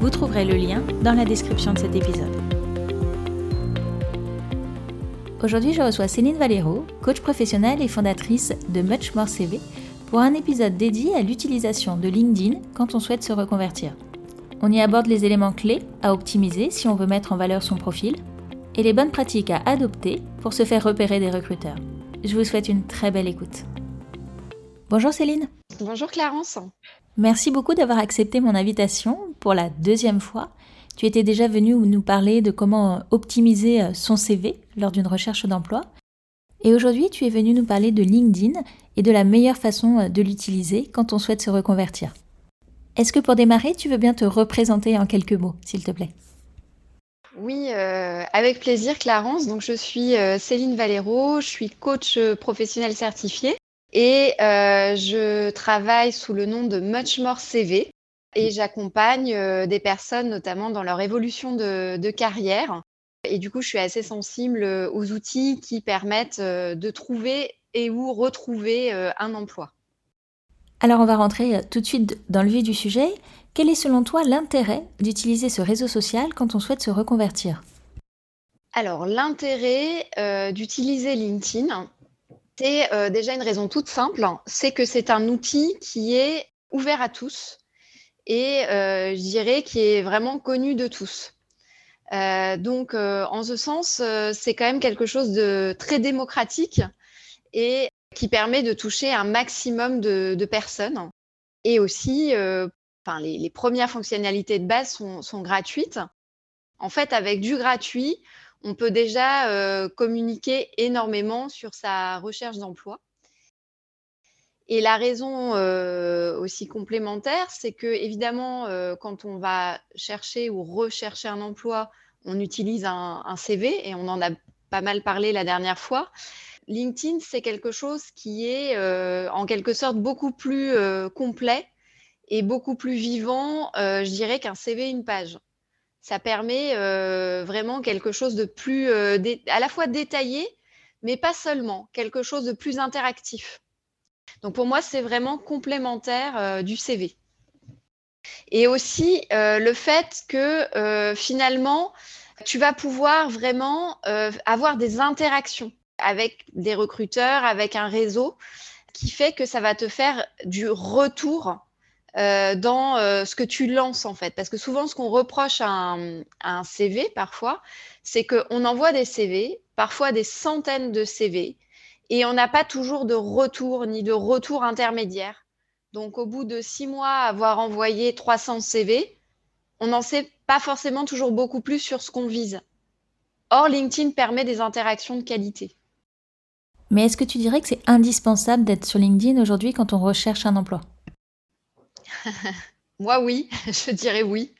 Vous trouverez le lien dans la description de cet épisode. Aujourd'hui, je reçois Céline Valero, coach professionnelle et fondatrice de Much More CV, pour un épisode dédié à l'utilisation de LinkedIn quand on souhaite se reconvertir. On y aborde les éléments clés à optimiser si on veut mettre en valeur son profil et les bonnes pratiques à adopter pour se faire repérer des recruteurs. Je vous souhaite une très belle écoute. Bonjour Céline. Bonjour Clarence. Merci beaucoup d'avoir accepté mon invitation pour la deuxième fois. Tu étais déjà venue nous parler de comment optimiser euh, son CV lors d'une recherche d'emploi. Et aujourd'hui, tu es venu nous parler de LinkedIn et de la meilleure façon euh, de l'utiliser quand on souhaite se reconvertir. Est-ce que pour démarrer, tu veux bien te représenter en quelques mots, s'il te plaît? Oui, euh, avec plaisir, Clarence. Donc, je suis Céline Valero, je suis coach professionnel certifié et euh, je travaille sous le nom de Much More CV et j'accompagne euh, des personnes notamment dans leur évolution de, carrière. Et du coup, je suis assez sensible aux outils qui permettent euh, de trouver et ou retrouver un emploi. Alors, on va rentrer tout de suite dans le vif du sujet. Quel est selon toi l'intérêt d'utiliser ce réseau social quand on souhaite se reconvertir? Alors, l'intérêt d'utiliser LinkedIn, c'est euh, déjà une raison toute simple, c'est que c'est un outil qui est ouvert à tous et euh, je dirais qui est vraiment connu de tous. Euh, donc, en ce sens, c'est quand même quelque chose de très démocratique et qui permet de toucher un maximum de, personnes. Et aussi, les, premières fonctionnalités de base sont, sont gratuites. En fait, avec du gratuit, on peut déjà euh, communiquer énormément sur sa recherche d'emploi. Et la raison euh, aussi complémentaire, c'est que évidemment, euh, quand on va chercher ou rechercher un emploi, on utilise un, CV et on en a pas mal parlé la dernière fois. LinkedIn, c'est quelque chose qui est en quelque sorte beaucoup plus complet et beaucoup plus vivant, je dirais, qu'un CV une page ça permet euh, vraiment quelque chose de plus, euh, à la fois détaillé, mais pas seulement, quelque chose de plus interactif. Donc pour moi, c'est vraiment complémentaire euh, du CV. Et aussi le fait que finalement, tu vas pouvoir vraiment avoir des interactions avec des recruteurs, avec un réseau, qui fait que ça va te faire du retour euh, dans euh, ce que tu lances en fait. Parce que souvent, ce qu'on reproche à un, CV parfois, c'est qu'on envoie des CV, parfois des centaines de CV, et on n'a pas toujours de retour ni de retour intermédiaire. Donc, au bout de six mois, avoir envoyé 300 CV, on n'en sait pas forcément toujours beaucoup plus sur ce qu'on vise. Or, LinkedIn permet des interactions de qualité. Mais est-ce que tu dirais que c'est indispensable d'être sur LinkedIn aujourd'hui quand on recherche un emploi? Moi, oui, je dirais oui.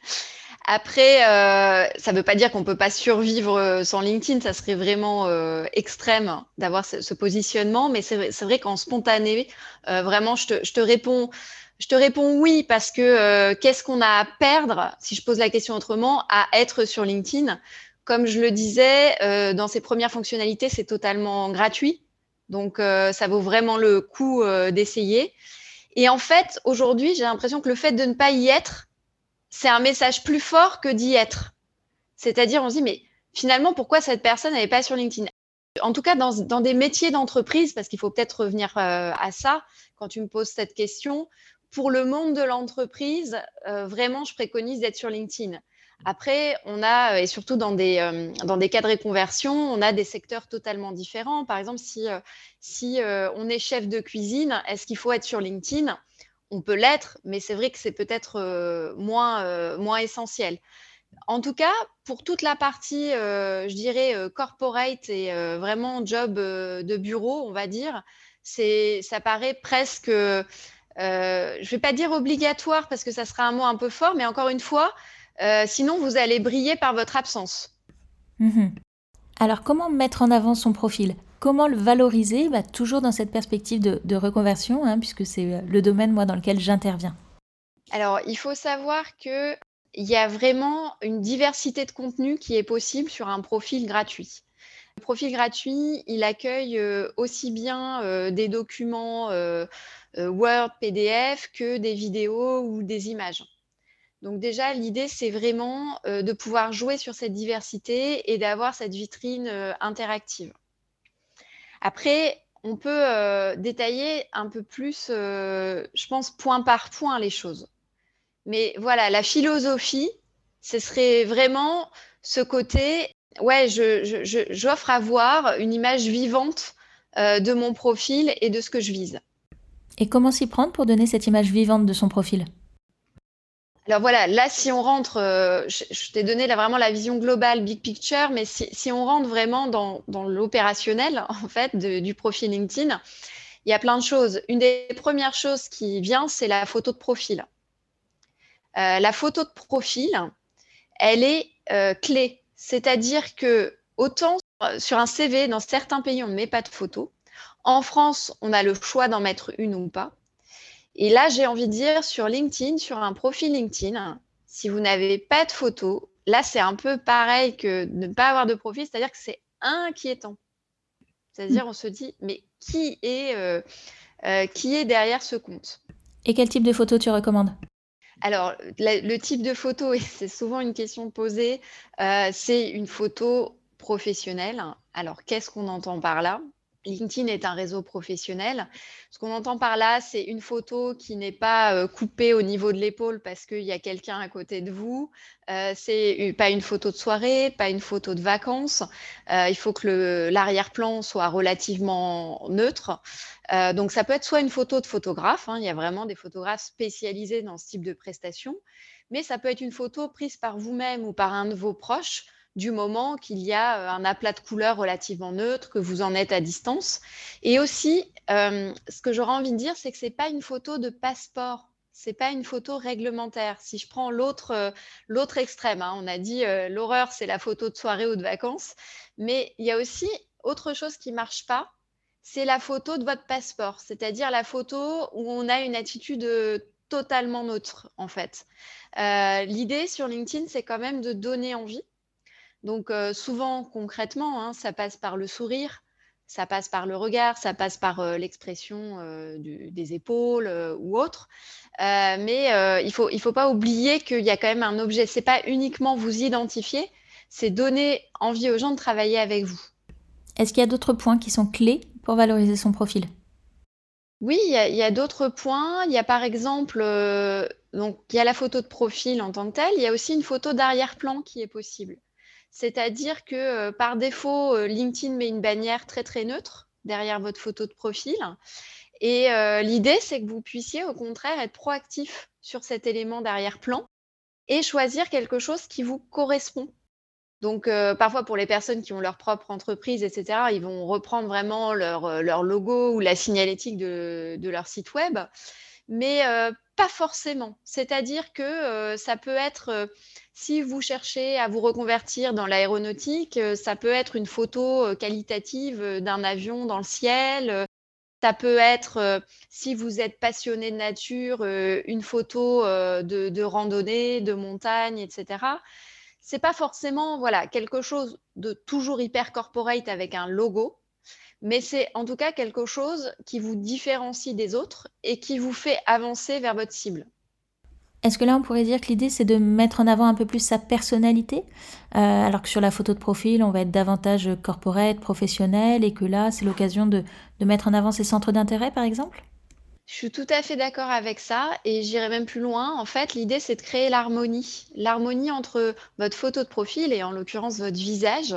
Après, euh, ça ne veut pas dire qu'on ne peut pas survivre euh, sans LinkedIn, ça serait vraiment euh, extrême d'avoir ce, positionnement, mais c'est vrai qu'en spontané, vraiment, je te, réponds, je te réponds oui parce que qu'est-ce qu'on a à perdre, si je pose la question autrement, à être sur LinkedIn? Comme je le disais, dans ses premières fonctionnalités, c'est totalement gratuit, donc ça vaut vraiment le coup d'essayer. Et en fait, aujourd'hui, j'ai l'impression que le fait de ne pas y être, c'est un message plus fort que d'y être. C'est-à-dire, on se dit, mais finalement, pourquoi cette personne n'est pas sur LinkedIn? En tout cas, dans, des métiers d'entreprise, parce qu'il faut peut-être revenir euh, à ça quand tu me poses cette question, pour le monde de l'entreprise, euh, vraiment, je préconise d'être sur LinkedIn. Après, on a, et surtout dans des, euh, dans des cas de réconversion, on a des secteurs totalement différents. Par exemple, si, euh, si euh, on est chef de cuisine, est-ce qu'il faut être sur LinkedIn? On peut l'être, mais c'est vrai que c'est peut-être moins, moins essentiel. En tout cas, pour toute la partie, je dirais, corporate et vraiment job de bureau, on va dire, ça paraît presque, je ne vais pas dire obligatoire parce que ça sera un mot un peu fort, mais encore une fois, sinon, vous allez briller par votre absence. Mmh Alors, comment mettre en avant son profil? Comment le valoriser? Bah, Toujours dans cette perspective de, reconversion, hein, puisque c'est le domaine moi, dans lequel j'interviens. Alors, il faut savoir qu'il y a vraiment une diversité de contenus qui est possible sur un profil gratuit. Le profil gratuit, il accueille euh, aussi bien euh, des documents euh, Word, PDF que des vidéos ou des images. Donc déjà, l'idée, c'est vraiment de pouvoir jouer sur cette diversité et d'avoir cette vitrine interactive. Après, on peut détailler un peu plus, je pense, point par point les choses. Mais voilà, la philosophie, ce serait vraiment ce côté, ouais, j'offre à voir une image vivante euh, de mon profil et de ce que je vise. Et comment s'y prendre pour donner cette image vivante de son profil? Alors voilà, là, si on rentre, euh, je, t'ai donné vraiment la vision globale, big picture, mais si, on rentre vraiment dans, l'opérationnel, en fait, du profil LinkedIn, il y a plein de choses. Une des premières choses qui vient, c'est la photo de profil. Euh, la photo de profil, elle est euh, clé. C'est-à-dire que autant sur un CV, dans certains pays, on ne met pas de photo. En France, on a le choix d'en mettre une ou pas. Et là, j'ai envie de dire sur LinkedIn, sur un profil LinkedIn, si vous n'avez pas de photo, là, c'est un peu pareil que ne pas avoir de profil, c'est-à-dire que c'est inquiétant. C'est-à-dire, on se dit, mais qui est, euh, qui est derrière ce compte? Et quel type de photo tu recommandes? Alors, le type de photo, et c'est souvent une question posée, euh, c'est une photo professionnelle. Alors, qu'est-ce qu'on entend par là? LinkedIn est un réseau professionnel. Ce qu'on entend par là, c'est une photo qui n'est pas euh, coupée au niveau de l'épaule parce qu'il y a quelqu'un à côté de vous. Euh, c'est pas une photo de soirée, pas une photo de vacances. Euh, il faut que l'arrière-plan soit relativement neutre. donc ça peut être soit une photo de photographe, hein, il y a vraiment des photographes spécialisés dans ce type de prestation, mais ça peut être une photo prise par vous-même ou par un de vos proches du moment qu'il y a euh, un aplat de couleurs relativement neutre, que vous en êtes à distance. Et aussi, euh, ce que j'aurais envie de dire, c'est que ce n'est pas une photo de passeport. C'est pas une photo réglementaire. Si je prends l'autre euh, extrême, hein, on a dit l'horreur, c'est la photo de soirée ou de vacances, mais il y a aussi autre chose qui marche pas, c'est la photo de votre passeport, c'est-à-dire la photo où on a une attitude totalement neutre en fait. L'idée sur LinkedIn, c'est quand même de donner envie. Donc euh, souvent, concrètement, hein, ça passe par le sourire, ça passe par le regard, ça passe par euh, l'expression euh, des épaules ou autre. mais il ne faut, il faut pas oublier qu'il y a quand même un objet. Ce n'est pas uniquement vous identifier, c'est donner envie aux gens de travailler avec vous. Est-ce qu'il y a d'autres points qui sont clés pour valoriser son profil? Oui, il y a, d'autres points. Il y a par exemple, donc, il y a la photo de profil en tant que telle, il y a aussi une photo d'arrière-plan qui est possible. C'est-à-dire que euh, par défaut, euh, LinkedIn met une bannière très très neutre derrière votre photo de profil. Et euh, l'idée, c'est que vous puissiez au contraire être proactif sur cet élément d'arrière-plan et choisir quelque chose qui vous correspond. Donc, parfois, pour les personnes qui ont leur propre entreprise, etc., ils vont reprendre vraiment leur, logo ou la signalétique de, leur site web mais pas forcément. C'est-à-dire que ça peut être, si vous cherchez à vous reconvertir dans l'aéronautique, ça peut être une photo qualitative d'un avion dans le ciel. Ça peut être, si vous êtes passionné de nature, une photo de, de, randonnée, de montagne, etc. C'est pas forcément voilà quelque chose de toujours hyper corporate avec un logo mais c'est en tout cas quelque chose qui vous différencie des autres et qui vous fait avancer vers votre cible. Est-ce que là, on pourrait dire que l'idée, c'est de mettre en avant un peu plus sa personnalité, euh, alors que sur la photo de profil, on va être davantage corporate, professionnel, et que là, c'est l'occasion de, mettre en avant ses centres d'intérêt, par exemple? Je suis tout à fait d'accord avec ça, et j'irai même plus loin. En fait, l'idée, c'est de créer l'harmonie. L'harmonie entre votre photo de profil, et en l'occurrence votre visage,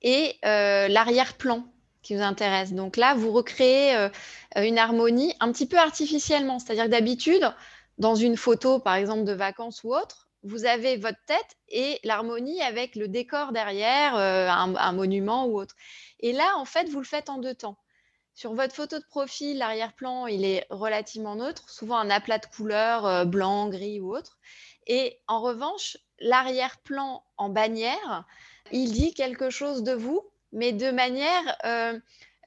et euh, l'arrière-plan qui vous intéresse. Donc là, vous recréez euh, une harmonie un petit peu artificiellement. C'est-à-dire que d'habitude, dans une photo, par exemple, de vacances ou autre, vous avez votre tête et l'harmonie avec le décor derrière, euh, un, monument ou autre. Et là, en fait, vous le faites en deux temps. Sur votre photo de profil, l'arrière-plan, il est relativement neutre, souvent un aplat de couleurs, euh, blanc, gris ou autre. Et en revanche, l'arrière-plan en bannière, il dit quelque chose de vous, mais de manière euh,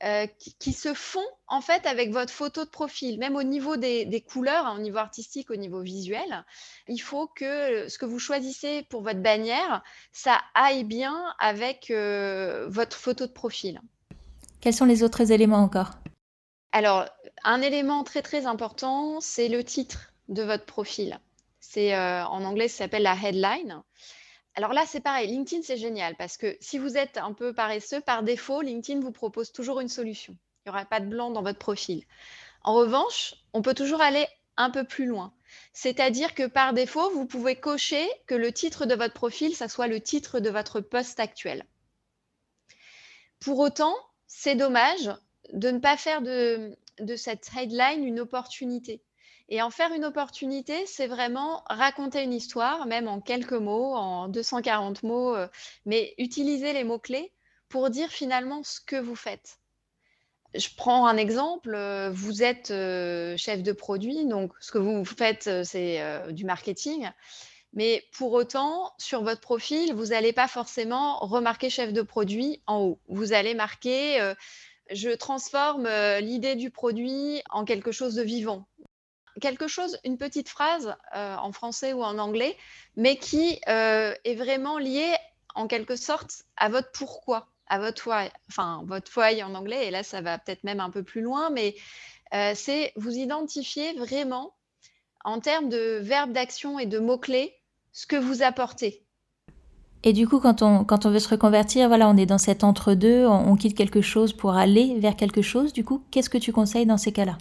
euh, qui, se fond en fait avec votre photo de profil, même au niveau des, couleurs, hein, au niveau artistique, au niveau visuel. Il faut que ce que vous choisissez pour votre bannière, ça aille bien avec euh, votre photo de profil. Quels sont les autres éléments encore? Alors, un élément très très important, c'est le titre de votre profil. C'est en anglais, ça s'appelle la headline. Alors là, c'est pareil. LinkedIn, c'est génial parce que si vous êtes un peu paresseux, par défaut, LinkedIn vous propose toujours une solution. Il n'y aura pas de blanc dans votre profil. En revanche, on peut toujours aller un peu plus loin. C'est-à-dire que par défaut, vous pouvez cocher que le titre de votre profil, ça soit le titre de votre poste actuel. Pour autant, c'est dommage de ne pas faire de, de cette headline une opportunité. Et en faire une opportunité, c'est vraiment raconter une histoire, même en quelques mots, en 240 mots, euh, mais utiliser les mots-clés pour dire finalement ce que vous faites. Je prends un exemple, euh, vous êtes euh, chef de produit, donc ce que vous faites, c'est du marketing. Mais pour autant, sur votre profil, vous n'allez pas forcément remarquer chef de produit en haut. Vous allez marquer je transforme l'idée du produit en quelque chose de vivant quelque chose, une petite phrase euh, en français ou en anglais, mais qui euh, est vraiment liée en quelque sorte à votre pourquoi, à votre why, enfin votre why en anglais, et là ça va peut-être même un peu plus loin, mais euh, c'est vous identifier vraiment en termes de verbes d'action et de mots-clés ce que vous apportez. Et du coup, quand on, quand on veut se reconvertir, voilà, on est dans cet entre-deux, on quitte quelque chose pour aller vers quelque chose. Du coup, qu'est-ce que tu conseilles dans ces cas-là?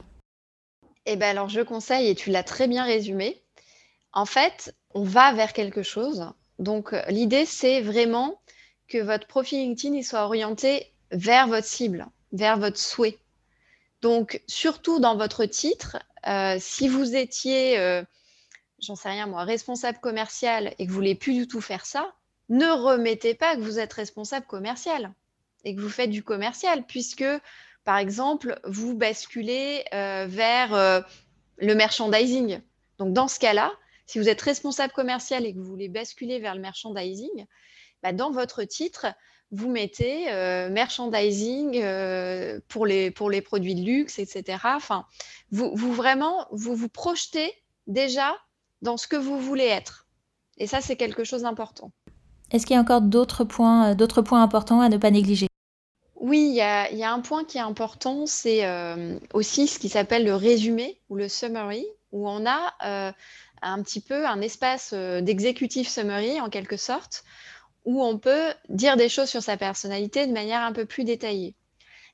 Eh ben alors, je conseille, et tu l'as très bien résumé, en fait, on va vers quelque chose. Donc, euh, l'idée, c'est vraiment que votre profil LinkedIn soit orienté vers votre cible, vers votre souhait. Donc, surtout dans votre titre, euh, si vous étiez, euh, j'en sais rien moi, responsable commercial et que vous voulez plus du tout faire ça, ne remettez pas que vous êtes responsable commercial et que vous faites du commercial, puisque par exemple, vous basculez euh, vers euh, le merchandising. Donc, dans ce cas-là, si vous êtes responsable commercial et que vous voulez basculer vers le merchandising, bah, dans votre titre, vous mettez euh, merchandising pour, les, produits de luxe, etc. Enfin, vous, vous vraiment, vous vous projetez déjà dans ce que vous voulez être. Et ça, c'est quelque chose d'important. Est-ce qu'il y a encore d'autres points, d'autres points importants à ne pas négliger? Oui, il y a, un point qui est important, c'est euh, aussi ce qui s'appelle le résumé ou le summary, où on a euh, un petit peu un espace euh, d'exécutif summary en quelque sorte, où on peut dire des choses sur sa personnalité de manière un peu plus détaillée.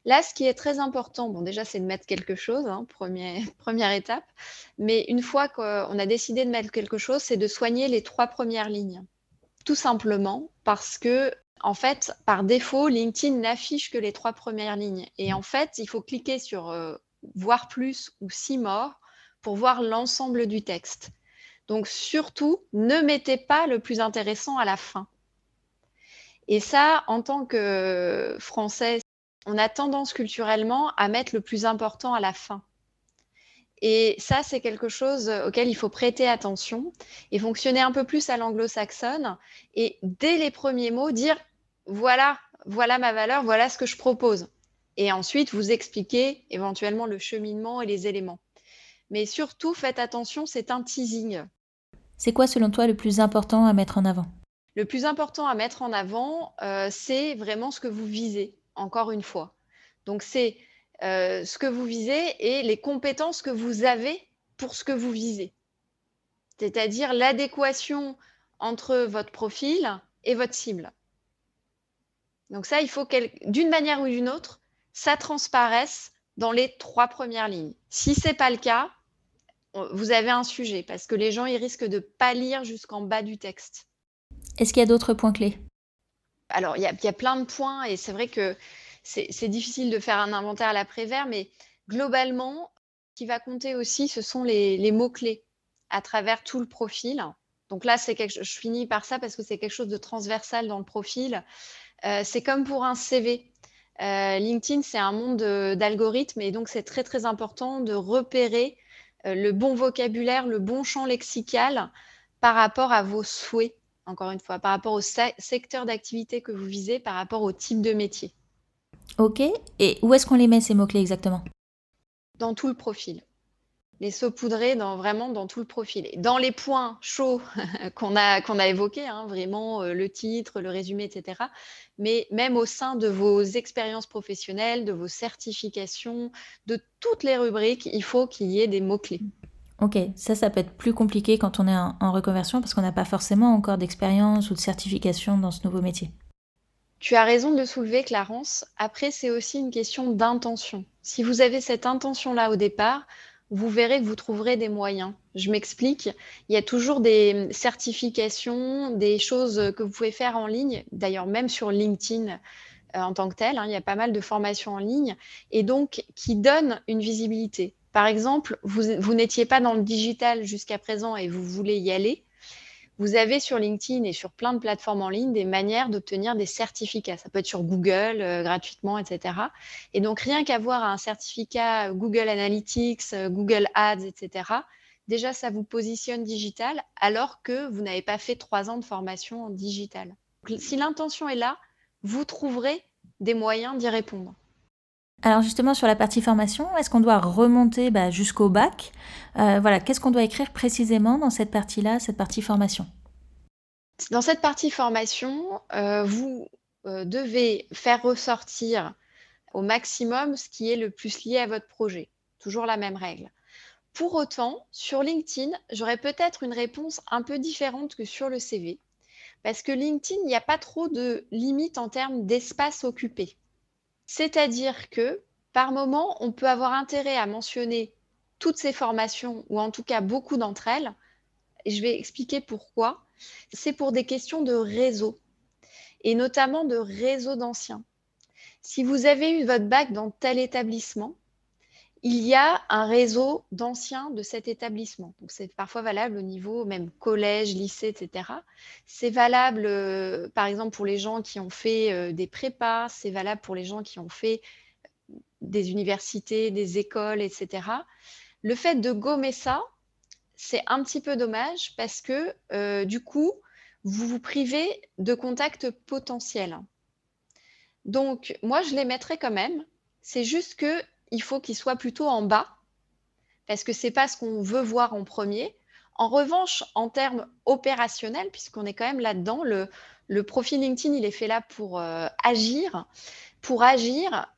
Là, ce qui est très important, bon déjà c'est de mettre quelque chose, hein, première étape, mais une fois qu'on a décidé de mettre quelque chose, c'est de soigner les trois premières lignes. Tout simplement parce que en fait, par défaut, LinkedIn n'affiche que les trois premières lignes. Et en fait, il faut cliquer sur euh, voir plus ou see more pour voir l'ensemble du texte. Donc surtout, ne mettez pas le plus intéressant à la fin. Et ça, en tant que Français, on a tendance culturellement à mettre le plus important à la fin. Et ça, c'est quelque chose auquel il faut prêter attention et fonctionner un peu plus à l'anglo-saxonne. Et dès les premiers mots, dire voilà, voilà ma valeur, voilà ce que je propose. Et ensuite, vous expliquez éventuellement le cheminement et les éléments. Mais surtout, faites attention, c'est un teasing. C'est quoi, selon toi, le plus important à mettre en avant? Le plus important à mettre en avant, euh, c'est vraiment ce que vous visez, encore une fois. Donc, c'est euh, ce que vous visez et les compétences que vous avez pour ce que vous visez. C'est-à-dire l'adéquation entre votre profil et votre cible. Donc ça, il faut que d'une manière ou d'une autre, ça transparaisse dans les trois premières lignes. Si ce n'est pas le cas, vous avez un sujet parce que les gens ils risquent de ne pas lire jusqu'en bas du texte. Est-ce qu'il y a d'autres points clés? Alors, il y, a, plein de points et c'est vrai que c'est difficile de faire un inventaire à l'après-vert, mais globalement, ce qui va compter aussi, ce sont les, mots-clés à travers tout le profil. Donc là, c'est quelque, je finis par ça parce que c'est quelque chose de transversal dans le profil. Euh, c'est comme pour un CV. Euh, LinkedIn, c'est un monde d'algorithmes et donc c'est très très important de repérer euh, le bon vocabulaire, le bon champ lexical par rapport à vos souhaits encore une fois, par rapport au secteur d'activité que vous visez, par rapport au type de métier. Ok, et où est-ce qu'on les met ces mots-clés exactement? Dans tout le profil. Les saupoudrer dans, vraiment dans tout le profil. Dans les points chauds qu'on a, qu'on a évoqués, hein, vraiment euh, le titre, le résumé, etc. Mais même au sein de vos expériences professionnelles, de vos certifications, de toutes les rubriques, il faut qu'il y ait des mots-clés. Ok, ça, ça peut être plus compliqué quand on est en, reconversion parce qu'on n'a pas forcément encore d'expérience ou de certification dans ce nouveau métier. Tu as raison de le soulever, Clarence. Après, c'est aussi une question d'intention. Si vous avez cette intention-là au départ, vous verrez que vous trouverez des moyens. Je m'explique. Il y a toujours des certifications, des choses que vous pouvez faire en ligne, d'ailleurs même sur LinkedIn euh, en tant que tel. Hein, il y a pas mal de formations en ligne et donc qui donnent une visibilité. Par exemple, vous, n'étiez pas dans le digital jusqu'à présent et vous voulez y aller. Vous avez sur LinkedIn et sur plein de plateformes en ligne des manières d'obtenir des certificats. Ça peut être sur Google euh, gratuitement, etc. Et donc, rien qu'avoir un certificat Google Analytics, euh, Google Ads, etc., déjà, ça vous positionne digital alors que vous n'avez pas fait trois ans de formation en digital. si l'intention est là, vous trouverez des moyens d'y répondre. Alors justement sur la partie formation, est-ce qu'on doit remonter bah, jusqu'au bac? Euh, Voilà, qu'est-ce qu'on doit écrire précisément dans cette partie-là, cette partie formation? Dans cette partie formation, euh, vous euh, devez faire ressortir au maximum ce qui est le plus lié à votre projet. Toujours la même règle. Pour autant, sur LinkedIn, j'aurais peut-être une réponse un peu différente que sur le CV. Parce que LinkedIn, il n'y a pas trop de limites en termes d'espace occupé. C'est-à-dire que par moment, on peut avoir intérêt à mentionner toutes ces formations, ou en tout cas beaucoup d'entre elles. Je vais expliquer pourquoi. C'est pour des questions de réseau, et notamment de réseau d'anciens. Si vous avez eu votre bac dans tel établissement, il y a un réseau d'anciens de cet établissement. C'est parfois valable au niveau même collège, lycée, etc. C'est valable, euh, par exemple, pour les gens qui ont fait euh, des prépas, c'est valable pour les gens qui ont fait euh, des universités, des écoles, etc. Le fait de gommer ça, c'est un petit peu dommage parce que, du coup, vous vous privez de contacts potentiels. Donc, moi, je les mettrai quand même. C'est juste que il faut qu'il soit plutôt en bas, parce que ce n'est pas ce qu'on veut voir en premier. En revanche, en termes opérationnels, puisqu'on est quand même là-dedans, le, profil LinkedIn, il est fait là pour euh, agir. Pour agir,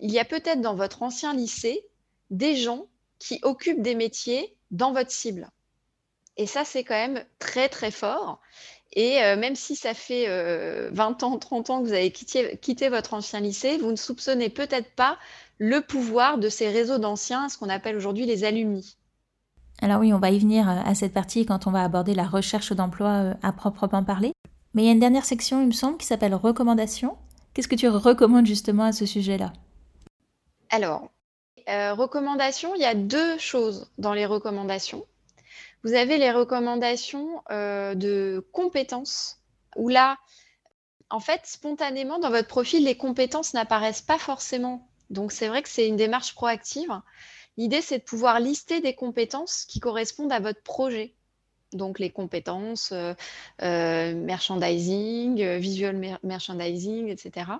il y a peut-être dans votre ancien lycée des gens qui occupent des métiers dans votre cible. Et ça, c'est quand même très, très fort. Et euh, même si ça fait 20 euh, ans, 30 ans que vous avez quitté votre ancien lycée, vous ne soupçonnez peut-être pas le pouvoir de ces réseaux d'anciens, ce qu'on appelle aujourd'hui les alumni. Alors oui, on va y venir euh, à cette partie quand on va aborder la recherche d'emploi euh, à proprement parler. Mais il y a une dernière section, il me semble, qui s'appelle recommandations. Qu'est-ce que tu recommandes justement à ce sujet-là? Alors, euh, recommandations, il y a deux choses dans les recommandations. Vous avez les recommandations de compétences, où là, en fait, spontanément, dans votre profil, les compétences n'apparaissent pas forcément donc, c'est vrai que c'est une démarche proactive. L'idée, c'est de pouvoir lister des compétences qui correspondent à votre projet. Donc, les compétences euh, euh, merchandising, euh, visual merchandising, etc.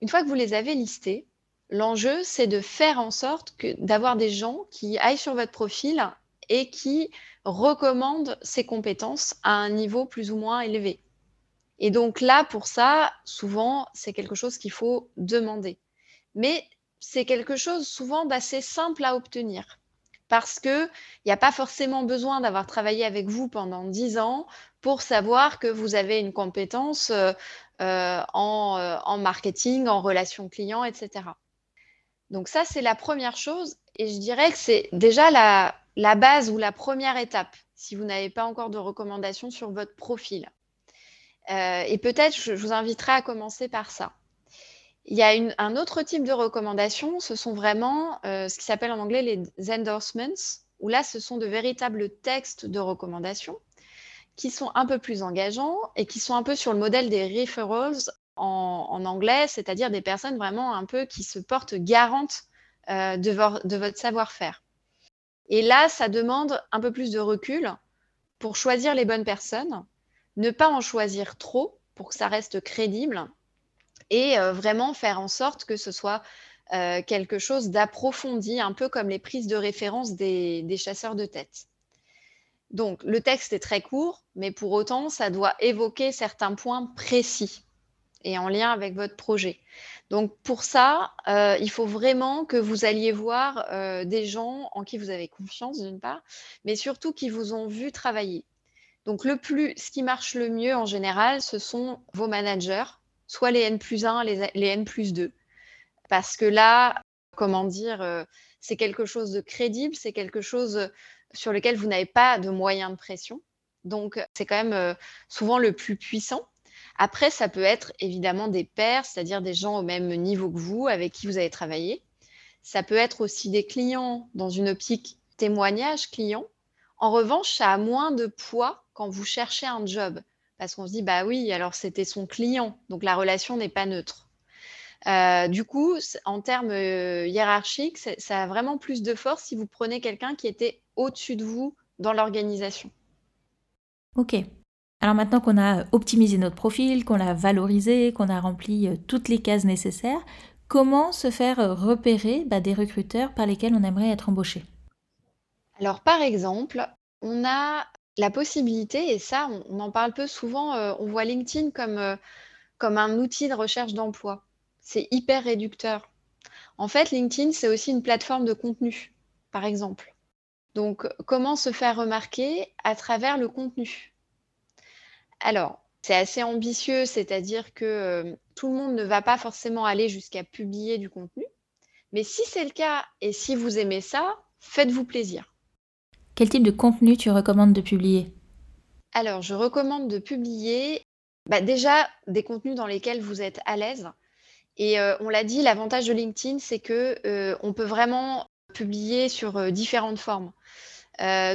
Une fois que vous les avez listées, l'enjeu, c'est de faire en sorte d'avoir des gens qui aillent sur votre profil et qui recommandent ces compétences à un niveau plus ou moins élevé. Et donc là, pour ça, souvent, c'est quelque chose qu'il faut demander mais c'est quelque chose souvent d'assez simple à obtenir parce qu'il n'y a pas forcément besoin d'avoir travaillé avec vous pendant 10 ans pour savoir que vous avez une compétence euh, euh, en, euh, en, marketing, en relations clients, etc. Donc ça, c'est la première chose et je dirais que c'est déjà la, base ou la première étape si vous n'avez pas encore de recommandations sur votre profil. et peut-être, je vous inviterai à commencer par ça. Il y a un autre type de recommandation, ce sont vraiment euh, ce qui s'appelle en anglais les endorsements, où là, ce sont de véritables textes de recommandation qui sont un peu plus engageants et qui sont un peu sur le modèle des referrals en, anglais, c'est-à-dire des personnes vraiment un peu qui se portent garantes euh, de, de votre savoir-faire. Et là, ça demande un peu plus de recul pour choisir les bonnes personnes, ne pas en choisir trop pour que ça reste crédible et vraiment faire en sorte que ce soit quelque chose d'approfondi, un peu comme les prises de référence des, chasseurs de tête. Donc, le texte est très court, mais pour autant, ça doit évoquer certains points précis et en lien avec votre projet. Donc, pour ça, il faut vraiment que vous alliez voir des gens en qui vous avez confiance, d'une part, mais surtout qui vous ont vu travailler. Donc, le plus, ce qui marche le mieux en général, ce sont vos managers, soit les N plus 1, les, N plus 2. Parce que là, comment dire, euh, c'est quelque chose de crédible, c'est quelque chose sur lequel vous n'avez pas de moyens de pression. Donc, c'est quand même euh, souvent le plus puissant. Après, ça peut être évidemment des pairs, c'est-à-dire des gens au même niveau que vous, avec qui vous avez travaillé. Ça peut être aussi des clients dans une optique témoignage client. En revanche, ça a moins de poids quand vous cherchez un job parce qu'on se dit, bah oui, alors c'était son client, donc la relation n'est pas neutre. Euh, du coup, en termes euh, hiérarchiques, ça a vraiment plus de force si vous prenez quelqu'un qui était au-dessus de vous dans l'organisation. Ok. Alors maintenant qu'on a optimisé notre profil, qu'on l'a valorisé, qu'on a rempli euh, toutes les cases nécessaires, comment se faire repérer bah, des recruteurs par lesquels on aimerait être embauché? Alors par exemple, on a la possibilité, et ça, on, en parle peu souvent, euh, on voit LinkedIn comme, euh, comme un outil de recherche d'emploi. C'est hyper réducteur. En fait, LinkedIn, c'est aussi une plateforme de contenu, par exemple. Donc, comment se faire remarquer à travers le contenu? Alors, c'est assez ambitieux, c'est-à-dire que euh, tout le monde ne va pas forcément aller jusqu'à publier du contenu. Mais si c'est le cas et si vous aimez ça, faites-vous plaisir. Quel type de contenu tu recommandes de publier? Alors, je recommande de publier bah, déjà des contenus dans lesquels vous êtes à l'aise. Et euh, on l'a dit, l'avantage de LinkedIn, c'est que euh, on peut vraiment publier sur euh, différentes formes.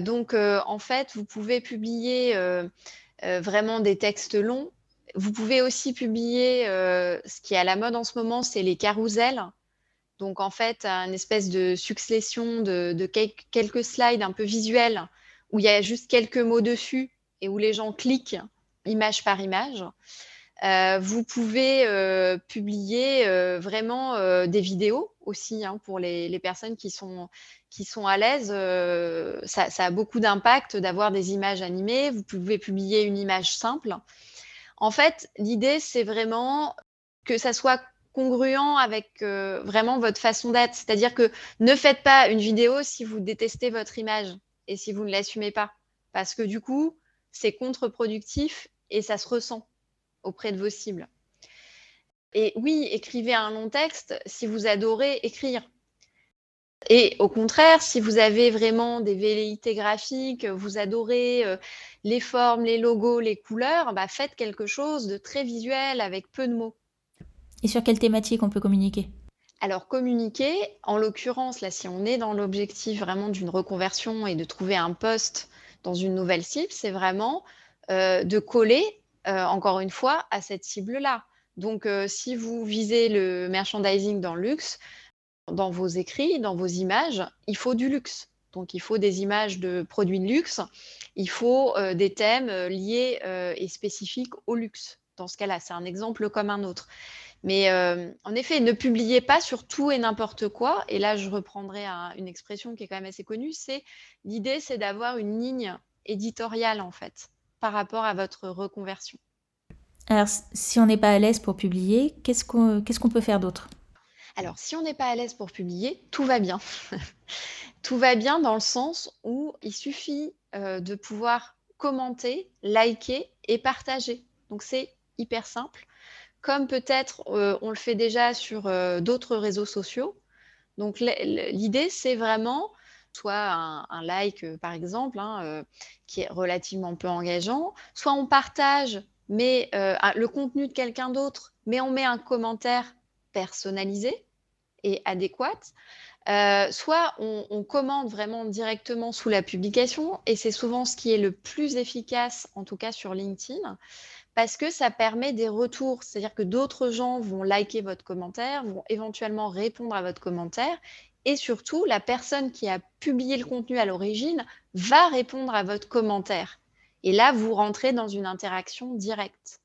donc, en fait, vous pouvez publier vraiment des textes longs. Vous pouvez aussi publier ce qui est à la mode en ce moment, c'est les carousels. Donc, en fait, une espèce de succession de, quelques slides un peu visuels où il y a juste quelques mots dessus et où les gens cliquent image par image. Euh, vous pouvez euh, publier euh, vraiment des vidéos aussi hein, pour les, personnes qui sont, qui sont à l'aise. Ça, ça, a beaucoup d'impact d'avoir des images animées. Vous pouvez publier une image simple. En fait, l'idée, c'est vraiment que ça soit congruent avec euh, vraiment votre façon d'être. C'est-à-dire que ne faites pas une vidéo si vous détestez votre image et si vous ne l'assumez pas. Parce que du coup, c'est contre-productif et ça se ressent auprès de vos cibles. Et oui, écrivez un long texte si vous adorez écrire. Et au contraire, si vous avez vraiment des velléités graphiques, vous adorez euh, les formes, les logos, les couleurs, bah faites quelque chose de très visuel avec peu de mots. Et sur quelle thématique on peut communiquer? Alors, communiquer, en l'occurrence, là, si on est dans l'objectif vraiment d'une reconversion et de trouver un poste dans une nouvelle cible, c'est vraiment euh, de coller, euh, encore une fois, à cette cible-là. Donc, euh, si vous visez le merchandising dans le luxe, dans vos écrits, dans vos images, il faut du luxe. Donc, il faut des images de produits de luxe, il faut des thèmes liés et spécifiques au luxe. Dans ce cas-là, c'est un exemple comme un autre. Mais euh, en effet, ne publiez pas sur tout et n'importe quoi. Et là, je reprendrai une expression qui est quand même assez connue. C'est l'idée, c'est d'avoir une ligne éditoriale en fait par rapport à votre reconversion. Alors, si on n'est pas à l'aise pour publier, qu'est-ce qu'on peut faire d'autre? Alors, si on n'est pas à l'aise pour publier, tout va bien. tout va bien dans le sens où il suffit euh, de pouvoir commenter, liker et partager. Donc, c'est hyper simple comme peut-être euh, on le fait déjà sur euh, d'autres réseaux sociaux. Donc l'idée, c'est vraiment soit un, like, euh, par exemple, hein, qui est relativement peu engageant, soit on partage mais le contenu de quelqu'un d'autre, mais on met un commentaire personnalisé et adéquat. soit on, on, commente vraiment directement sous la publication, et c'est souvent ce qui est le plus efficace, en tout cas sur LinkedIn parce que ça permet des retours. C'est-à-dire que d'autres gens vont liker votre commentaire, vont éventuellement répondre à votre commentaire. Et surtout, la personne qui a publié le contenu à l'origine va répondre à votre commentaire. Et là, vous rentrez dans une interaction directe.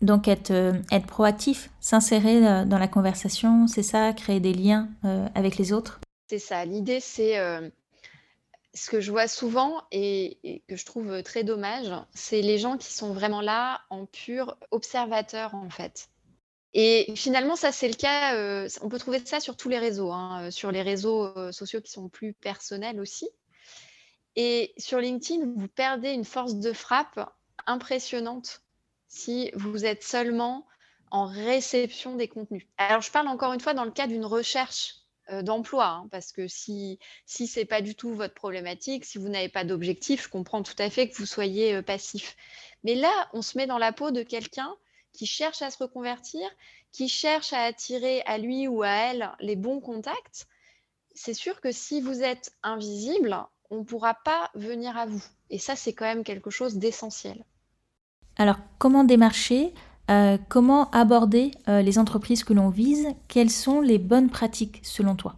Donc être, euh, être proactif, s'insérer euh, dans la conversation, c'est ça, créer des liens euh, avec les autres? C'est ça. L'idée, c'est ce que je vois souvent et, que je trouve très dommage, c'est les gens qui sont vraiment là en pur observateur, en fait. Et finalement, ça, c'est le cas. on peut trouver ça sur tous les réseaux, hein, sur les réseaux sociaux qui sont plus personnels aussi. Et sur LinkedIn, vous perdez une force de frappe impressionnante si vous êtes seulement en réception des contenus. Alors, je parle encore une fois dans le cas d'une recherche euh, d'emploi, hein, parce que si, si ce n'est pas du tout votre problématique, si vous n'avez pas d'objectif, je comprends tout à fait que vous soyez euh, passif. Mais là, on se met dans la peau de quelqu'un qui cherche à se reconvertir, qui cherche à attirer à lui ou à elle les bons contacts. C'est sûr que si vous êtes invisible, on ne pourra pas venir à vous. Et ça, c'est quand même quelque chose d'essentiel. Alors, comment démarcher? Euh, Comment aborder euh, les entreprises que l'on vise? Quelles sont les bonnes pratiques selon toi?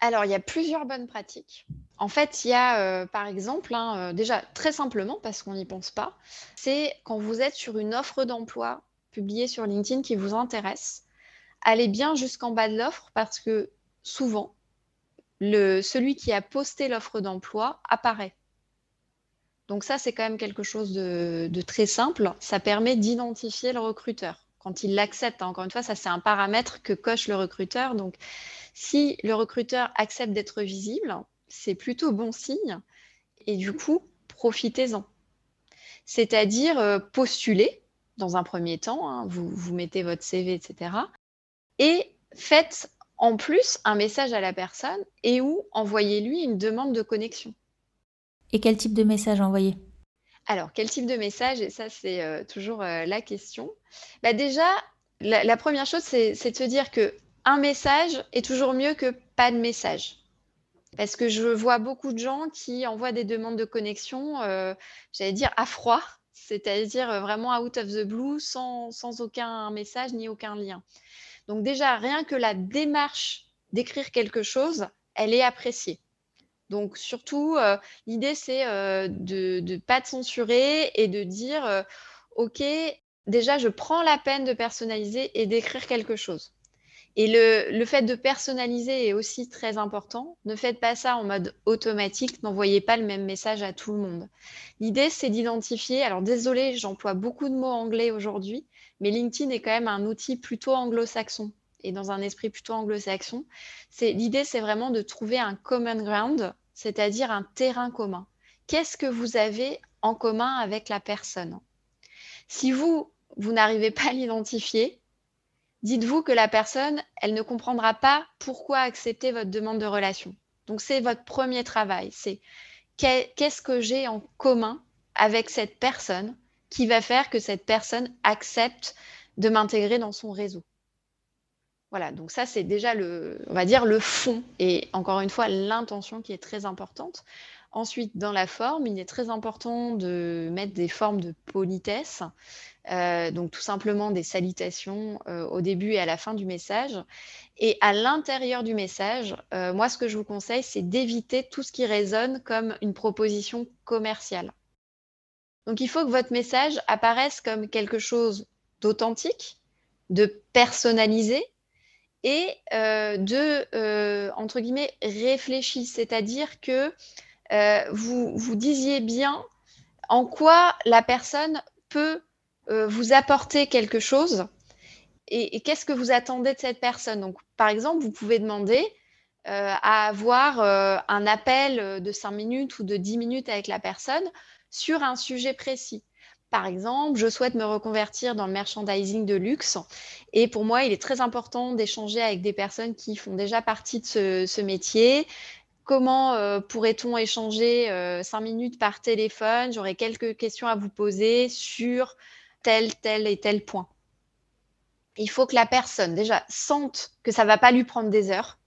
Alors, il y a plusieurs bonnes pratiques. En fait, il y a, euh, par exemple, hein, déjà très simplement, parce qu'on n'y pense pas, c'est quand vous êtes sur une offre d'emploi publiée sur LinkedIn qui vous intéresse, allez bien jusqu'en bas de l'offre parce que souvent, celui qui a posté l'offre d'emploi apparaît. Donc ça, c'est quand même quelque chose de, très simple. Ça permet d'identifier le recruteur quand il l'accepte. Encore une fois, ça, c'est un paramètre que coche le recruteur. Donc, si le recruteur accepte d'être visible, c'est plutôt bon signe. Et du coup, profitez-en. C'est-à-dire euh, postuler dans un premier temps, hein, vous mettez votre CV, etc. Et faites en plus un message à la personne et ou envoyez-lui une demande de connexion. Et quel type de message envoyer? Alors, quel type de message? Et ça, c'est euh, toujours euh, la question. Bah, déjà, la, première chose, c'est de se dire que un message est toujours mieux que pas de message. Parce que je vois beaucoup de gens qui envoient des demandes de connexion, euh, j'allais dire à froid, c'est-à-dire vraiment out of the blue, sans, sans aucun message ni aucun lien. Donc déjà, rien que la démarche d'écrire quelque chose, elle est appréciée. Donc surtout, euh, l'idée, c'est euh, de ne pas te censurer et de dire, euh, OK, déjà, je prends la peine de personnaliser et d'écrire quelque chose. Et le, le, fait de personnaliser est aussi très important. Ne faites pas ça en mode automatique, n'envoyez pas le même message à tout le monde. L'idée, c'est d'identifier, alors désolé, j'emploie beaucoup de mots anglais aujourd'hui, mais LinkedIn est quand même un outil plutôt anglo-saxon et dans un esprit plutôt anglo-saxon. L'idée, c'est vraiment de trouver un common ground, c'est-à-dire un terrain commun. Qu'est-ce que vous avez en commun avec la personne? Si vous, vous n'arrivez pas à l'identifier, dites-vous que la personne, elle ne comprendra pas pourquoi accepter votre demande de relation. Donc, c'est votre premier travail. C'est qu'est-ce que j'ai en commun avec cette personne qui va faire que cette personne accepte de m'intégrer dans son réseau? Voilà, donc ça c'est déjà le, on va dire le fond et encore une fois l'intention qui est très importante. Ensuite, dans la forme, il est très important de mettre des formes de politesse, euh, donc tout simplement des salutations euh, au début et à la fin du message. Et à l'intérieur du message, euh, moi ce que je vous conseille, c'est d'éviter tout ce qui résonne comme une proposition commerciale. Donc il faut que votre message apparaisse comme quelque chose d'authentique, de personnalisé et euh, de, euh, entre guillemets, réfléchi. C'est-à-dire que euh, vous, vous disiez bien en quoi la personne peut vous apporter quelque chose et, et qu'est-ce que vous attendez de cette personne. Donc, par exemple, vous pouvez demander à avoir un appel de 5 minutes ou de 10 minutes avec la personne sur un sujet précis. Par exemple, je souhaite me reconvertir dans le merchandising de luxe et pour moi, il est très important d'échanger avec des personnes qui font déjà partie de ce, métier. Comment euh, pourrait-on échanger euh, cinq minutes par téléphone? J'aurais quelques questions à vous poser sur tel, tel et tel point. Il faut que la personne déjà sente que ça ne va pas lui prendre des heures.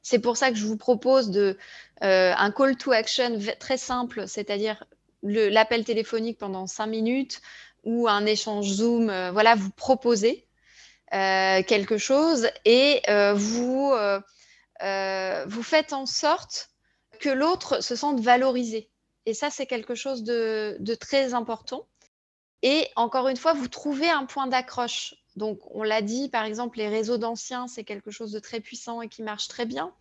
C'est pour ça que je vous propose euh, un call to action très simple, c'est-à-dire l'appel téléphonique pendant cinq minutes ou un échange Zoom, euh, voilà, vous proposez euh, quelque chose et euh, vous, vous faites en sorte que l'autre se sente valorisé. Et ça, c'est quelque chose de, très important. Et encore une fois, vous trouvez un point d'accroche. Donc, on l'a dit, par exemple, les réseaux d'anciens, c'est quelque chose de très puissant et qui marche très bien.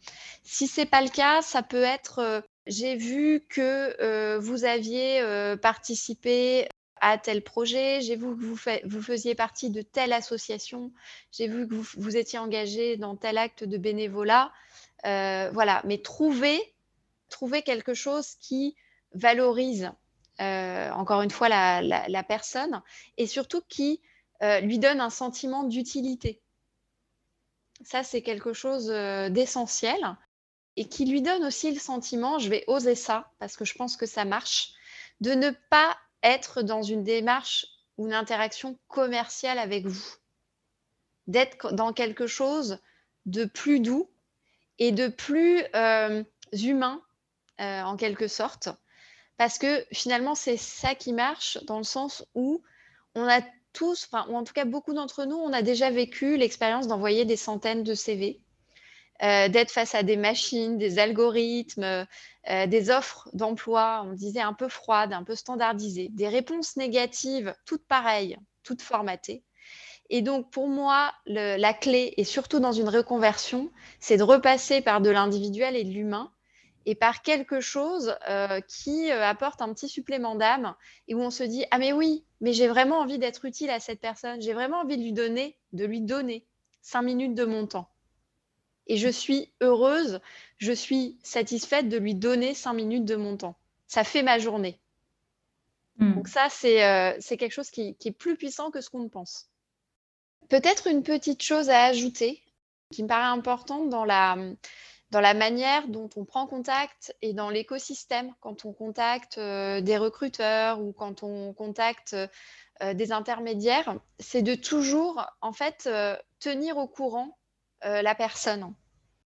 Si ce n'est pas le cas, ça peut être, j'ai vu que euh, vous aviez euh, participé à tel projet, j'ai vu que vous, faisiez partie de telle association, j'ai vu que vous, étiez engagé dans tel acte de bénévolat. voilà, mais trouvez, trouvez quelque chose qui valorise euh, encore une fois la, personne et surtout qui euh, lui donne un sentiment d'utilité. Ça, c'est quelque chose euh, d'essentiel et qui lui donne aussi le sentiment, je vais oser ça parce que je pense que ça marche, de ne pas être dans une démarche ou une interaction commerciale avec vous, d'être dans quelque chose de plus doux et de plus humain en quelque sorte, parce que finalement, c'est ça qui marche dans le sens où on a tous, enfin, ou en tout cas beaucoup d'entre nous, on a déjà vécu l'expérience d'envoyer des centaines de CV, euh, d'être face à des machines, des algorithmes, euh, des offres d'emploi, on disait un peu froides, un peu standardisées, des réponses négatives, toutes pareilles, toutes formatées. Et donc, pour moi, la clé, et surtout dans une reconversion, c'est de repasser par de l'individuel et de l'humain et par quelque chose euh, qui apporte un petit supplément d'âme et où on se dit ah mais oui mais j'ai vraiment envie d'être utile à cette personne j'ai vraiment envie de lui donner de lui donner cinq minutes de mon temps et je suis heureuse je suis satisfaite de lui donner cinq minutes de mon temps. Ça fait ma journée. Hmm. donc ça euh, c'est quelque chose qui, qui, est plus puissant que ce qu'on pense. Peut-être une petite chose à ajouter qui me paraît importante dans la dans la manière dont on prend contact et dans l'écosystème, quand on contacte euh, des recruteurs ou quand on contacte euh, des intermédiaires, c'est de toujours en fait euh, tenir au courant la personne.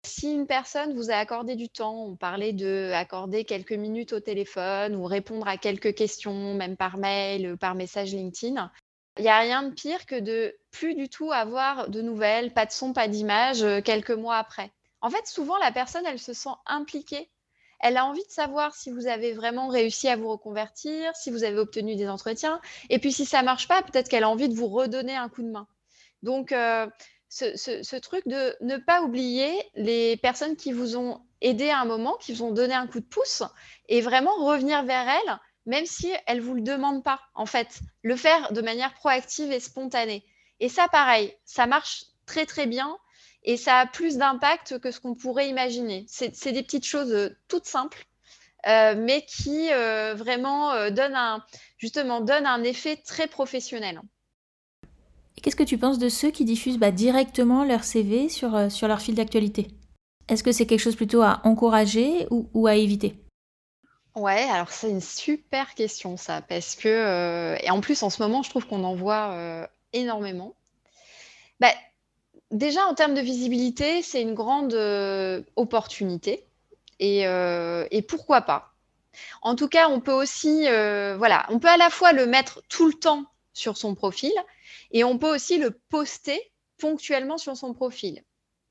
Si une personne vous a accordé du temps, on parlait de accorder quelques minutes au téléphone ou répondre à quelques questions, même par mail, par message LinkedIn, il n'y a rien de pire que de plus du tout avoir de nouvelles, pas de son, pas d'image, quelques mois après. En fait, souvent, la personne, elle se sent impliquée. Elle a envie de savoir si vous avez vraiment réussi à vous reconvertir, si vous avez obtenu des entretiens. Et puis, si ça ne marche pas, peut-être qu'elle a envie de vous redonner un coup de main. Donc, euh, ce, truc de ne pas oublier les personnes qui vous ont aidé à un moment, qui vous ont donné un coup de pouce, et vraiment revenir vers elles, même si elles ne vous le demandent pas, en fait. Le faire de manière proactive et spontanée. Et ça, pareil, ça marche très, très bien et ça a plus d'impact que ce qu'on pourrait imaginer. C'est des petites choses euh, toutes simples, euh, mais qui euh, vraiment justement, donnent un effet très professionnel. Et qu'est-ce que tu penses de ceux qui diffusent bah, directement leur CV sur, sur leur fil d'actualité? Est-ce que c'est quelque chose plutôt à encourager ou, à éviter? Ouais, alors c'est une super question ça, parce que, et en plus en ce moment, je trouve qu'on en voit énormément. Bah, déjà, en termes de visibilité, c'est une grande euh, opportunité. Euh, et, pourquoi pas? En tout cas, on peut aussi, euh, voilà, on peut à la fois le mettre tout le temps sur son profil et on peut aussi le poster ponctuellement sur son profil.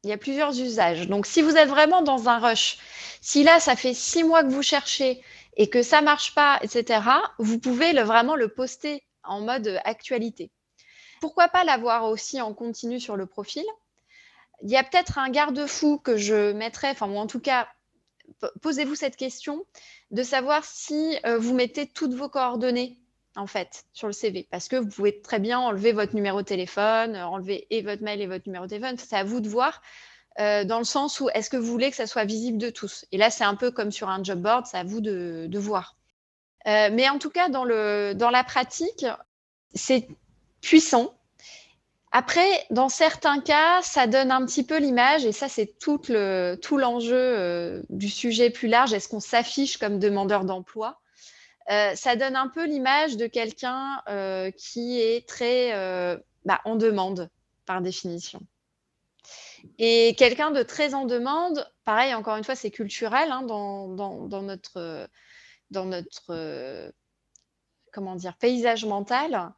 Il y a plusieurs usages. Donc, si vous êtes vraiment dans un rush, si là, ça fait six mois que vous cherchez et que ça marche pas, etc., vous pouvez vraiment le poster en mode actualité. Pourquoi pas l'avoir aussi en continu sur le profil? Il y a peut-être un garde-fou que je mettrais, enfin, ou en tout cas, posez-vous cette question de savoir si euh, vous mettez toutes vos coordonnées en fait sur le CV parce que vous pouvez très bien enlever votre numéro de téléphone, enlever et votre mail et votre numéro de téléphone. C'est à vous de voir. Euh, dans le sens où est-ce que vous voulez que ça soit visible de tous Et là, c'est un peu comme sur un job board, c'est à vous de, voir. Euh, mais en tout cas, dans, la pratique, c'est puissant. Après, dans certains cas, ça donne un petit peu l'image, et ça, c'est tout l'enjeu euh, du sujet plus large. Est-ce qu'on s'affiche comme demandeur d'emploi? Euh, Ça donne un peu l'image de quelqu'un euh, qui est très bah, en demande, par définition. Et quelqu'un de très en demande, pareil, encore une fois, c'est culturel hein, dans, notre, paysage mental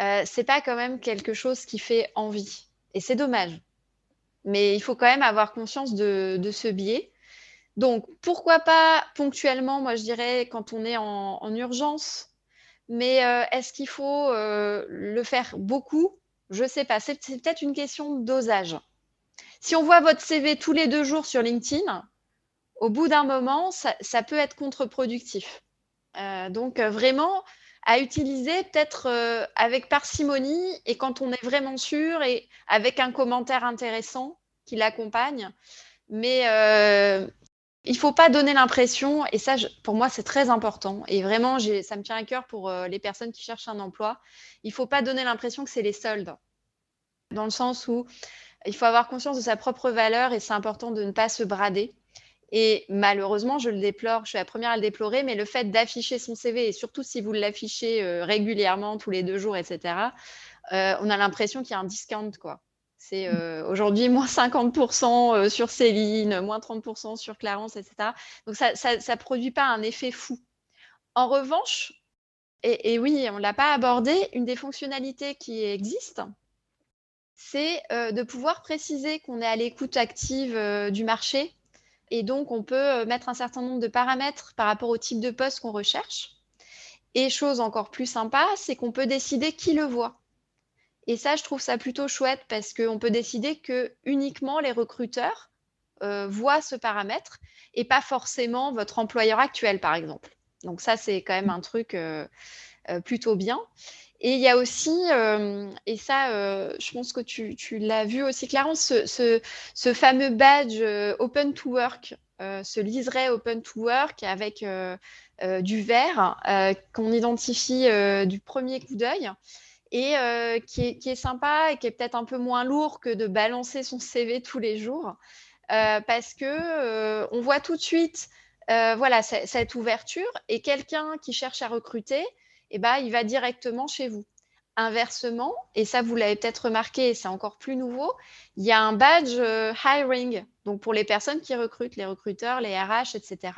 euh, c'est pas quand même quelque chose qui fait envie. Et c'est dommage. Mais il faut quand même avoir conscience de, ce biais. Donc, pourquoi pas ponctuellement, moi je dirais, quand on est en, urgence, mais euh, est-ce qu'il faut euh, le faire beaucoup? Je ne sais pas. C'est peut-être une question de dosage. Si on voit votre CV tous les deux jours sur LinkedIn, au bout d'un moment, ça, peut être contre-productif. Euh, donc, vraiment, à utiliser peut-être avec parcimonie et quand on est vraiment sûr et avec un commentaire intéressant qui l'accompagne. Mais il ne faut pas donner l'impression, et ça, pour moi, c'est très important, et vraiment, ça me tient à cœur pour euh, les personnes qui cherchent un emploi, il ne faut pas donner l'impression que c'est les soldes, dans le sens où il faut avoir conscience de sa propre valeur, et c'est important de ne pas se brader. Et malheureusement, je le déplore, je suis la première à le déplorer, mais le fait d'afficher son CV, et surtout si vous l'affichez euh, régulièrement, tous les deux jours, etc., euh, on a l'impression qu'il y a un discount, quoi. C'est euh, aujourd'hui moins 50% euh, sur Céline, moins 30% sur Clarence, etc. Donc ça ne produit pas un effet fou. En revanche, et, oui, on ne l'a pas abordé, une des fonctionnalités qui existe, c'est euh, de pouvoir préciser qu'on est à l'écoute active du marché. Et donc, on peut mettre un certain nombre de paramètres par rapport au type de poste qu'on recherche. Et chose encore plus sympa, c'est qu'on peut décider qui le voit. Et ça, je trouve ça plutôt chouette parce qu'on peut décider que uniquement les recruteurs euh, voient ce paramètre et pas forcément votre employeur actuel, par exemple. Donc ça, c'est quand même un truc euh, euh, plutôt bien. Et il y a aussi, et ça, je pense que tu, l'as vu aussi, Clarence, ce, ce, fameux badge Open to Work, ce liseré Open to Work avec du vert qu'on identifie du premier coup d'œil et euh, qui, est, sympa et qui est peut-être un peu moins lourd que de balancer son CV tous les jours euh, parce que euh, on voit tout de suite voilà cette ouverture et quelqu'un qui cherche à recruter eh ben, il va directement chez vous. Inversement, et ça vous l'avez peut-être remarqué, c'est encore plus nouveau, il y a un badge hiring, donc pour les personnes qui recrutent, les recruteurs, les RH, etc.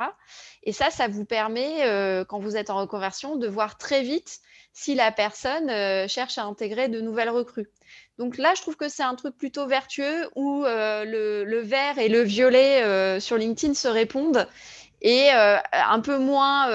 Et ça, ça vous permet, quand vous êtes en reconversion, de voir très vite si la personne euh, cherche à intégrer de nouvelles recrues. Donc là, je trouve que c'est un truc plutôt vertueux où euh, le, vert et le violet euh, sur LinkedIn se répondent et un peu moins,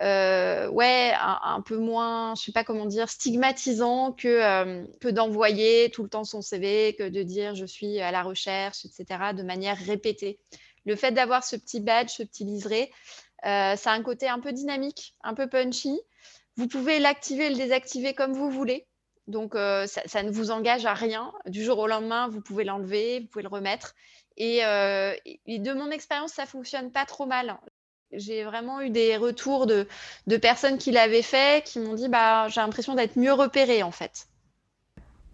ouais, un, peu moins, je sais pas comment dire, stigmatisant que, que d'envoyer tout le temps son CV, que de dire je suis à la recherche, etc., de manière répétée. Le fait d'avoir ce petit badge, ce petit liseré, ça a un côté un peu dynamique, un peu punchy. Vous pouvez l'activer et le désactiver comme vous voulez. Donc, euh, ça, ne vous engage à rien. Du jour au lendemain, vous pouvez l'enlever, vous pouvez le remettre. Et, euh, de mon expérience, ça fonctionne pas trop mal. J'ai vraiment eu des retours de, personnes qui l'avaient fait, qui m'ont dit bah, j'ai l'impression d'être mieux repérée en fait.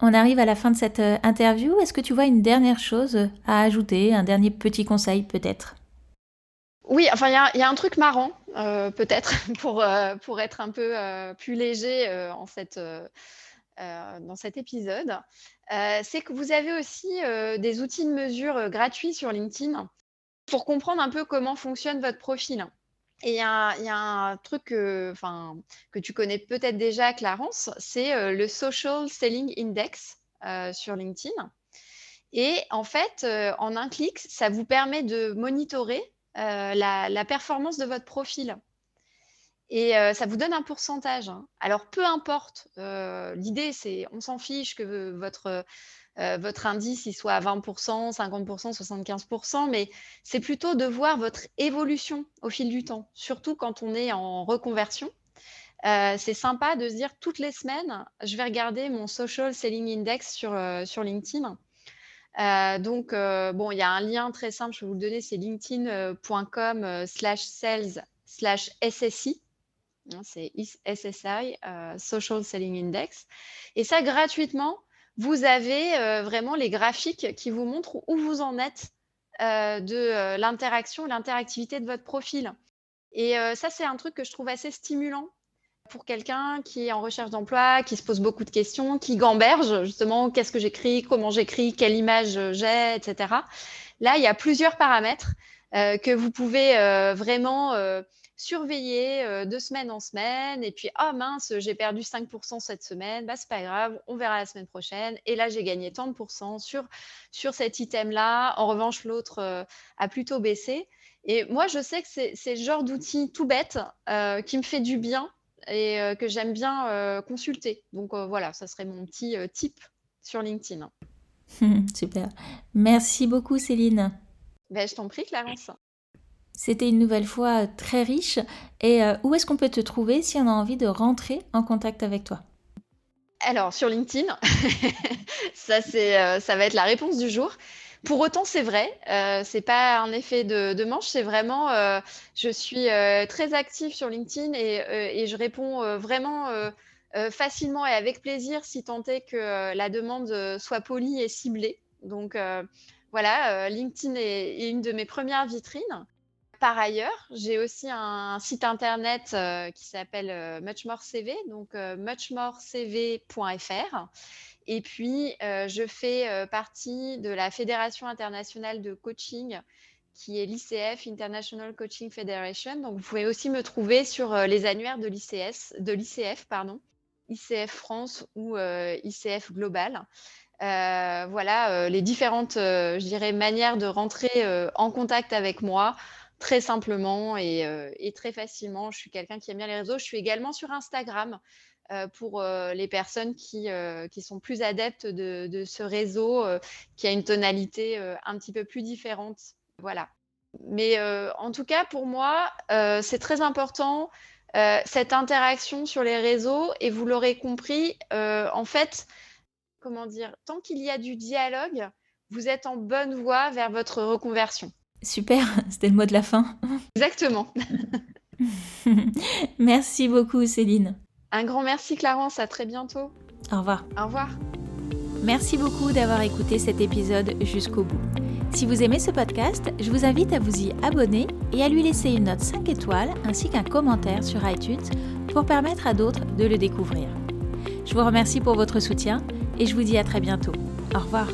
On arrive à la fin de cette euh, interview. Est-ce que tu vois une dernière chose à ajouter, un dernier petit conseil peut-être? Oui, enfin, il y, a un truc marrant, euh, peut-être, pour, euh, pour être un peu euh, plus léger en cette, dans cet épisode. c'est que vous avez aussi des outils de mesure gratuits sur LinkedIn pour comprendre un peu comment fonctionne votre profil. Et il y, a un truc que, que tu connais peut-être déjà, Clarence, c'est le Social Selling Index sur LinkedIn. Et en fait, en un clic, ça vous permet de monitorer euh, la, performance de votre profil. Et euh, ça vous donne un pourcentage. Hein. Alors, peu importe, euh, l'idée, c'est, on s'en fiche que votre, votre indice il soit à 20%, 50%, 75%, mais c'est plutôt de voir votre évolution au fil du temps, surtout quand on est en reconversion. c'est sympa de se dire toutes les semaines, je vais regarder mon social selling index sur, sur LinkedIn euh, donc, euh, bon, il y a un lien très simple, je vais vous le donner, c'est linkedin.com euh, slash sales slash SSI. Hein, c'est SSI, Social Selling Index. Et ça, gratuitement, vous avez vraiment les graphiques qui vous montrent où vous en êtes de l'interaction, l'interactivité de votre profil. Et ça, c'est un truc que je trouve assez stimulant pour quelqu'un qui est en recherche d'emploi, qui se pose beaucoup de questions, qui gamberge justement qu'est-ce que j'écris, comment j'écris, quelle image j'ai, etc. Là, il y a plusieurs paramètres euh, que vous pouvez euh, vraiment euh, surveiller de semaine en semaine. Et puis, ah oh, mince, j'ai perdu 5% cette semaine, bah, c'est pas grave, on verra la semaine prochaine. Et là, j'ai gagné tant de pourcents sur, sur cet item-là. En revanche, l'autre a plutôt baissé. Et moi, je sais que c'est le genre d'outil tout bête qui me fait du bien et que j'aime bien consulter. Donc voilà, ça serait mon petit tip sur LinkedIn. Super. Merci beaucoup, Céline. Ben, je t'en prie, Clarence. C'était une nouvelle fois très riche. Et où est-ce qu'on peut te trouver si on a envie de rentrer en contact avec toi? Alors, sur LinkedIn, ça, ça va être la réponse du jour. Pour autant, c'est vrai, euh, c'est pas un effet de, manche, c'est vraiment, euh, je suis euh, très active sur LinkedIn et, je réponds vraiment facilement et avec plaisir si tant est que la demande soit polie et ciblée. Donc voilà, LinkedIn est, une de mes premières vitrines. Par ailleurs, j'ai aussi un site internet qui s'appelle MuchMoreCV, donc muchmorecv.fr et puis, euh, je fais euh, partie de la Fédération internationale de coaching qui est l'ICF, International Coaching Federation. Donc, vous pouvez aussi me trouver sur euh, les annuaires de l'ICS, de l'ICF, pardon, ICF France ou ICF Global. voilà les différentes, je manières de rentrer en contact avec moi très simplement et très facilement. Je suis quelqu'un qui aime bien les réseaux. Je suis également sur Instagram. Euh, pour euh, les personnes qui, euh, qui, sont plus adeptes de, ce réseau, qui a une tonalité un petit peu plus différente. Voilà. Mais en tout cas, pour moi, c'est très important cette interaction sur les réseaux. Et vous l'aurez compris, en fait, comment dire, tant qu'il y a du dialogue, vous êtes en bonne voie vers votre reconversion. Super, c'était le mot de la fin. Exactement. Merci beaucoup, Céline. Un grand merci Clarence, à très bientôt. Au revoir. Au revoir. Merci beaucoup d'avoir écouté cet épisode jusqu'au bout. Si vous aimez ce podcast, je vous invite à vous y abonner et à lui laisser une note 5 étoiles ainsi qu'un commentaire sur iTunes pour permettre à d'autres de le découvrir. Je vous remercie pour votre soutien et je vous dis à très bientôt. Au revoir.